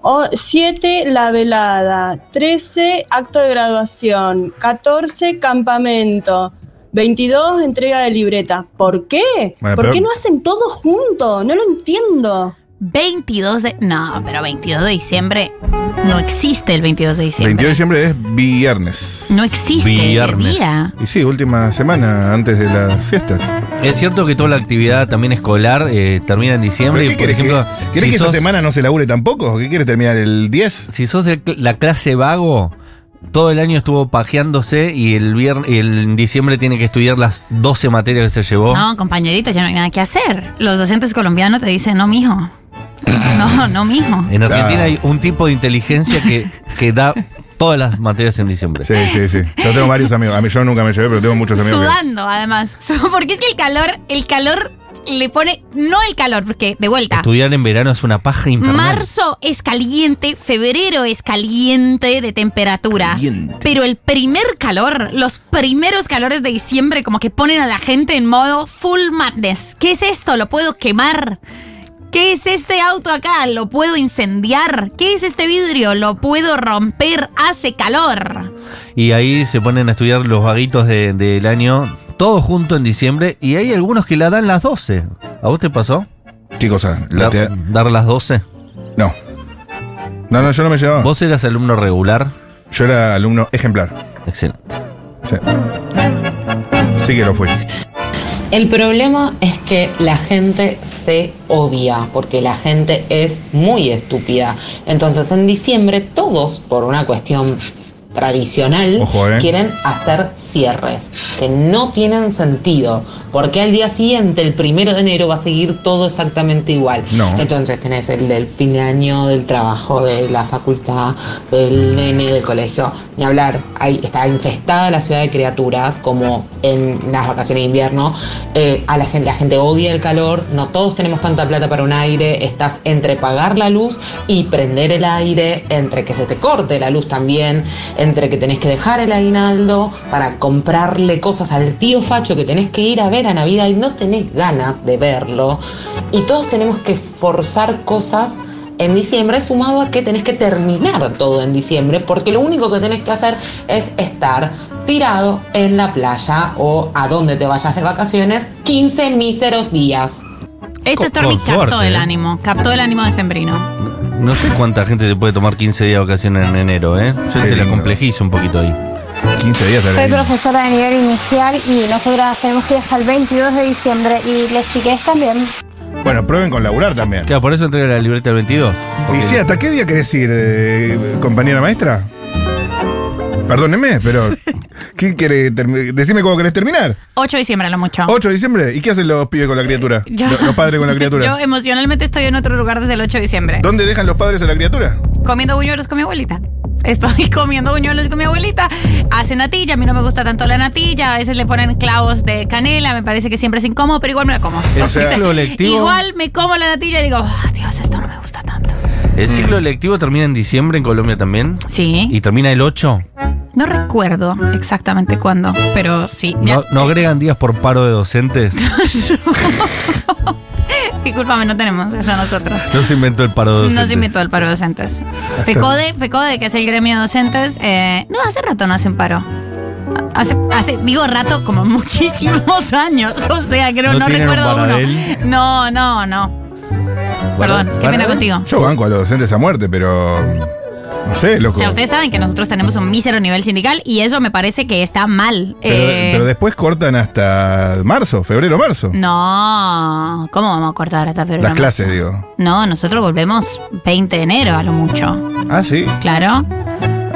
O, siete la velada, 13 acto de graduación, 14 campamento, 22 entrega de libreta. ¿Por qué? Bueno, ¿Por pero- qué no hacen todo junto? No lo entiendo. 22 de. No, pero 22 de diciembre. No existe el 22 de 22 de diciembre. diciembre es viernes. No existe Viernes. ese día. Y sí, última semana antes de las fiestas. Es cierto que toda la actividad también escolar eh, termina en diciembre. ¿Pero y, qué por querés ejemplo, que, ¿querés si que esa sos- semana no se labure tampoco? ¿Qué quieres terminar el 10? Si sos de cl- la clase vago, todo el año estuvo pajeándose y el viernes, en diciembre tiene que estudiar las 12 materias que se llevó. No, compañerito, ya no hay nada que hacer. Los docentes colombianos te dicen, no, mijo, No, no mismo. En Argentina hay un tipo de inteligencia que, que da todas las materias en diciembre. Sí, sí, sí. Yo tengo varios amigos. A mí yo nunca me llevé, pero tengo muchos amigos. que- Sudando, además. Porque es que el calor, el calor le pone. No el calor, porque de vuelta. Estudiar en verano es una paja infernal. Marzo es caliente, febrero es caliente de temperatura. Pero el primer calor, los primeros calores de diciembre, como que ponen a la gente en modo full madness. ¿Qué es esto? ¿Lo puedo quemar? ¿Qué es este auto acá? ¿Lo puedo incendiar? ¿Qué es este vidrio? ¿Lo puedo romper? Hace calor. Y ahí se ponen a estudiar los vaguitos de- del año, todo junto en diciembre, y hay algunos que la dan las 12. ¿A vos te pasó? ¿Qué cosa? Dar, dar las 12. No. No, no, yo no me llevaba. ¿Vos eras alumno regular? Yo era alumno ejemplar. Excelente. Sí. Sí que lo fui. El problema es que la gente se odia, porque la gente es muy estúpida. Entonces en diciembre todos, por una cuestión tradicional, Ojo, eh. quieren hacer cierres que no tienen sentido, porque al día siguiente, el primero de enero, va a seguir todo exactamente igual. No. Entonces tenés el del fin de año, del trabajo, de la facultad, del nene, del colegio. Ni hablar, ahí está infestada la ciudad de criaturas, como en las vacaciones de invierno. Eh, a la gente, la gente odia el calor, no todos tenemos tanta plata para un aire, estás entre pagar la luz y prender el aire, entre que se te corte la luz también, entre que tenés que dejar el aguinaldo para comprarle cosas al tío Facho que tenés que ir a ver a Navidad y no tenés ganas de verlo. Y todos tenemos que forzar cosas en diciembre, sumado a que tenés que terminar todo en diciembre, porque lo único que tenés que hacer es estar tirado en la playa o a donde te vayas de vacaciones 15 míseros días. Este Stormy captó suerte, el ¿eh? ánimo, captó el ánimo de Sembrino. No sé cuánta gente se puede tomar 15 días de vacaciones en enero, ¿eh? Yo te la complejizo un poquito ahí. 15 días Soy profesora de nivel inicial y nosotras tenemos que ir hasta el 22 de diciembre y les chiques también. Bueno, prueben con laburar también. Claro, por eso entrega la libreta el 22. Y sí, ¿hasta qué día querés ir, eh, compañera maestra? Perdóneme, pero. ¿Qué quiere Decime cómo querés terminar. 8 de diciembre, a lo mucho. 8 de diciembre. ¿Y qué hacen los pibes con la criatura? <laughs> Yo- Los, los padres con la criatura. <laughs> Yo emocionalmente estoy en otro lugar desde el 8 de diciembre. ¿Dónde dejan los padres a la criatura? Comiendo buñuelos con mi abuelita. Estoy <laughs> comiendo buñuelos con mi abuelita. Hace natilla, a mí no me gusta tanto la natilla. A veces le ponen clavos de canela, me parece que siempre es incómodo, pero igual me la como. El O sea, ciclo lectivo- Igual me como la natilla y digo, "Ah, Dios, esto no me gusta tanto. ¿El ciclo lectivo termina en diciembre en Colombia también? Sí. ¿Y termina el 8? No recuerdo exactamente cuándo, pero sí. Ya. ¿No, no agregan días por paro de docentes? <laughs> <laughs> Discúlpame, no tenemos eso nosotros. No se inventó el paro de docentes. No se inventó el paro de docentes. FECODE, FECODE, que es el gremio de docentes, eh, no, hace rato no hacen paro. Hace, hace, digo rato, como <laughs> muchísimos años. O sea, creo, ¿No no, un recuerdo uno. No, no, no. Perdón, qué pena contigo. Yo banco a los docentes a muerte, pero. No sé, O loco. sea, ustedes saben que nosotros tenemos un mísero nivel sindical y eso me parece que está mal. Pero, Eh, pero después cortan hasta marzo, febrero, marzo. no, ¿cómo vamos a cortar hasta febrero? Las clases, digo. No, nosotros volvemos 20 de enero a lo mucho. Ah, sí. Claro,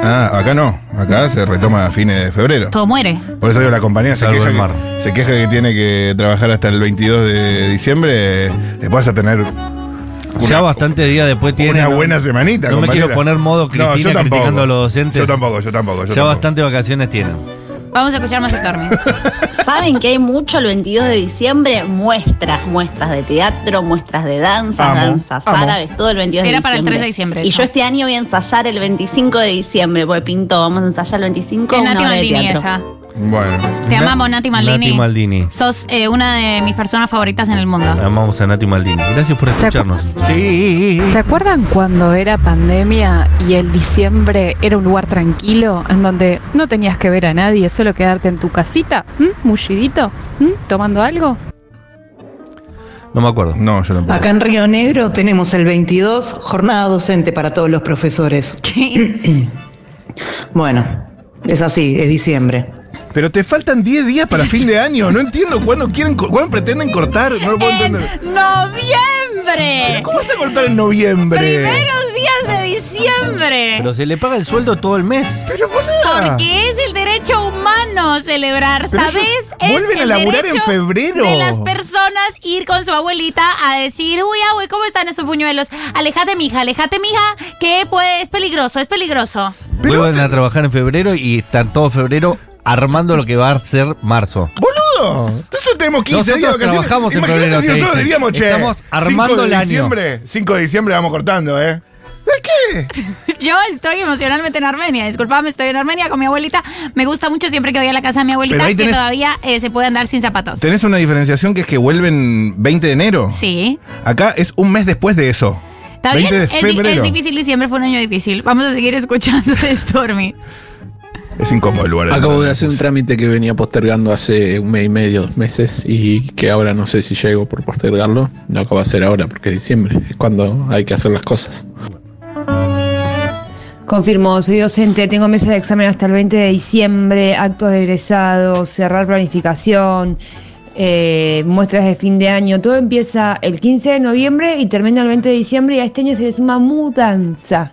Ah, acá no. Acá se retoma a fines de febrero. todo muere. Por eso digo, la compañía se queja, que, se queja que tiene que trabajar hasta el 22 de diciembre. Después vas a tener ya bastante días después tiene. una buena semanita. No me quiero poner modo Cristina No, yo tampoco. criticando a los docentes. Yo tampoco, yo tampoco. Yo ya tampoco. bastante vacaciones tienen. Vamos a escuchar más a Stormy. <laughs> ¿Saben que hay mucho el 22 de diciembre? Muestras, muestras de teatro, muestras de danza, Amo, danzas amo. árabes, todo el 22 de Era diciembre. para el 3 de diciembre Y eso. yo este año voy a ensayar el 25 de diciembre, porque pintó, vamos a ensayar el 25 Es una hora de teatro. esa. Bueno. Te amamos, Nati Maldini. Nati Maldini. Sos eh, una de mis personas favoritas en el mundo. Amamos a Nati Maldini. Gracias por escucharnos. Sí. ¿Se acuerdan cuando era pandemia y el diciembre era un lugar tranquilo en donde no tenías que ver a nadie, solo quedarte en tu casita, ¿m? mullidito, ¿m? tomando algo? No me acuerdo. No, yo tampoco. Acá en Río Negro tenemos el 22, jornada docente para todos los profesores. <clears throat> bueno, es así, es diciembre. Pero te faltan 10 días para fin de año. No entiendo cuándo quieren, cuándo pretenden cortar. No lo puedo entender. ¡Noviembre! ¿Cómo vas a cortar en noviembre? Primeros días de diciembre. Pero se le paga el sueldo todo el mes. Pero Porque es el derecho humano celebrar, Pero ¿sabes? ellos vuelven a el laburar en derecho febrero. De las personas ir con su abuelita a decir, uy, abue, ¿cómo están esos puñuelos? Alejate, mija, alejate, mija, que pues, es peligroso, es peligroso. Vuelven a trabajar en febrero y están todo febrero armando lo que va a ser marzo. ¡Boludo! Nosotros tenemos 15 Nosotros días de vacaciones. trabajamos en Imagínate febrero, si te nosotros dicen. diríamos, che, Estamos 5 armando de el año. diciembre, 5 de diciembre vamos cortando, ¿eh? ¿De qué? <laughs> Yo estoy emocionalmente en Armenia, disculpame, estoy en Armenia con mi abuelita. Me gusta mucho siempre que voy a la casa de mi abuelita Pero ahí que tenés- todavía eh, se puede andar sin zapatos. Tenés una diferenciación que es que vuelven 20 de enero. Sí. Acá es un mes después de eso. Está 20 bien, de es, di- febrero. es difícil, diciembre fue un año difícil. Vamos a seguir escuchando <laughs> de Stormy. Es incómodo el lugar. Acabo de hacer un trámite que venía postergando hace un mes y medio, dos meses, y que ahora no sé si llego por postergarlo. Lo acabo de hacer ahora porque es diciembre, es cuando hay que hacer las cosas. Confirmo, soy docente, tengo mesa de examen hasta el 20 de diciembre, actos de egresados, cerrar planificación, eh, muestras de fin de año. Todo empieza el 15 de noviembre y termina el 20 de diciembre y a este año se le suma mudanza.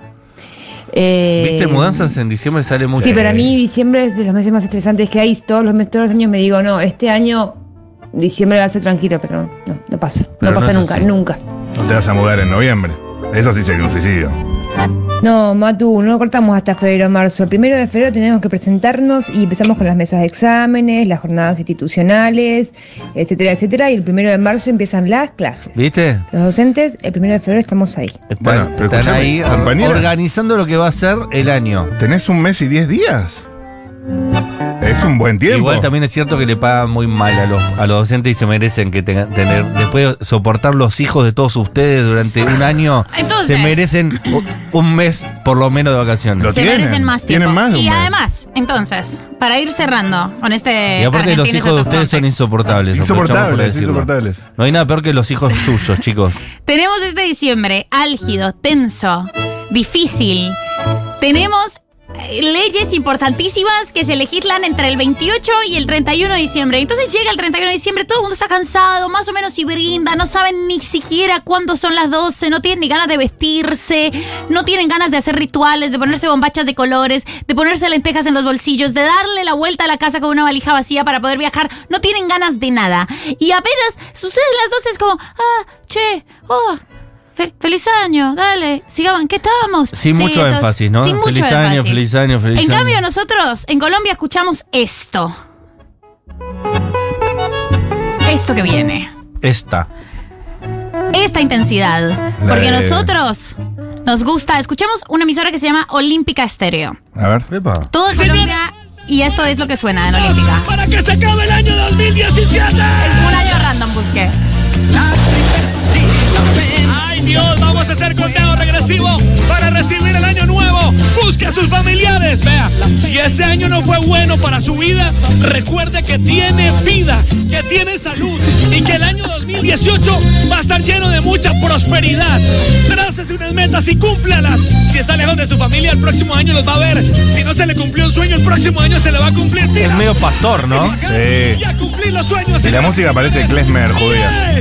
Eh, ¿Viste? Mudanzas en diciembre sale mucho. Sí, para mí diciembre es de los meses más estresantes que hay. Todos los, meses- todos los años me digo, no, este año diciembre va a ser tranquilo, pero no, no, no pasa. Pero no pasa no nunca, así. nunca. No te vas a mudar en noviembre. Eso sí sería un suicidio. No, Matu, no cortamos hasta febrero o marzo. El primero de febrero tenemos que presentarnos y empezamos con las mesas de exámenes, las jornadas institucionales, etcétera, etcétera. Y el primero de marzo empiezan las clases. ¿Viste? Los docentes, el primero de febrero estamos ahí. Están, Bueno, pero están ahí compañera. organizando lo que va a ser el año. ¿Tenés un mes y 10 días? Es un buen tiempo. Igual también es cierto que le pagan muy mal a los, a los docentes y se merecen que tengan, tener, después de soportar los hijos de todos ustedes durante un <laughs> año, Entonces- se merecen un mes por lo menos de vacaciones. Se merecen más tiempo. Tienen más de un y mes. además, entonces, para ir cerrando con este. Y aparte los hijos de ustedes son insoportables. Insoportables, insoportables. No hay nada peor que los hijos suyos, chicos. <laughs> Tenemos este diciembre álgido, tenso, difícil. Tenemos leyes importantísimas que se legislan entre el 28 y el 31 de diciembre. Entonces llega el 31 de diciembre, todo el mundo está cansado, más o menos y brinda, no saben ni siquiera cuándo son las 12, no tienen ni ganas de vestirse, no tienen ganas de hacer rituales, de ponerse bombachas de colores, de ponerse lentejas en los bolsillos, de darle la vuelta a la casa con una valija vacía para poder viajar, no tienen ganas de nada. Y apenas suceden las 12 es como, ah, che, oh, Fe- feliz año, dale, sigamos, ¿en qué estábamos? Sin Sí, mucho entonces, énfasis, ¿no? Sin mucho feliz año, énfasis. feliz año, feliz En año. cambio, nosotros en Colombia escuchamos esto. Esto que viene. Esta. Esta intensidad. La Porque de- nosotros nos gusta. Escuchemos una emisora que se llama Olímpica Estéreo. A ver. Todo en Colombia. Y esto es lo que suena en Olímpica. Para que se acabe el año 2017. Un año random busqué. Ay Dios, vamos a hacer conteo regresivo para recibir el año nuevo. Busque a sus familiares. Vea, si este año no fue bueno para su vida, recuerde que tiene vida, que tiene salud y que el año 2018 va a estar lleno de mucha prosperidad. Trácese unas metas y cúmplalas. Si está lejos de su familia, el próximo año los va a ver. Si no se le cumplió un sueño, el próximo año se le va a cumplir. Mira, Es medio pastor, ¿no? Sí. y a cumplir los sueños. Y la música parece klezmer judía.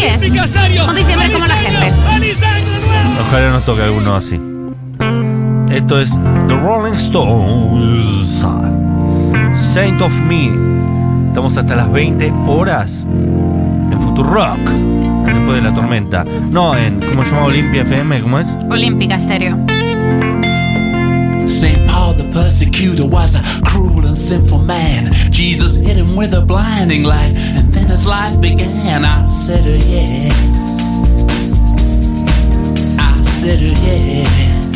Así es. Olímpica Estéreo. Un diciembre como la ¡Feliz gente. Ojalá nos toque alguno así. Esto es The Rolling Stones. Saint of Me. Estamos hasta las 20 horas en Futurock. Después de la tormenta. No, en, ¿cómo se llama? Olimpia FM, ¿cómo es? Olímpica Estéreo. Persecutor was a cruel and sinful man. Jesus hit him with a blinding light, and then his life began. I said, oh, yes. I said, oh, yes.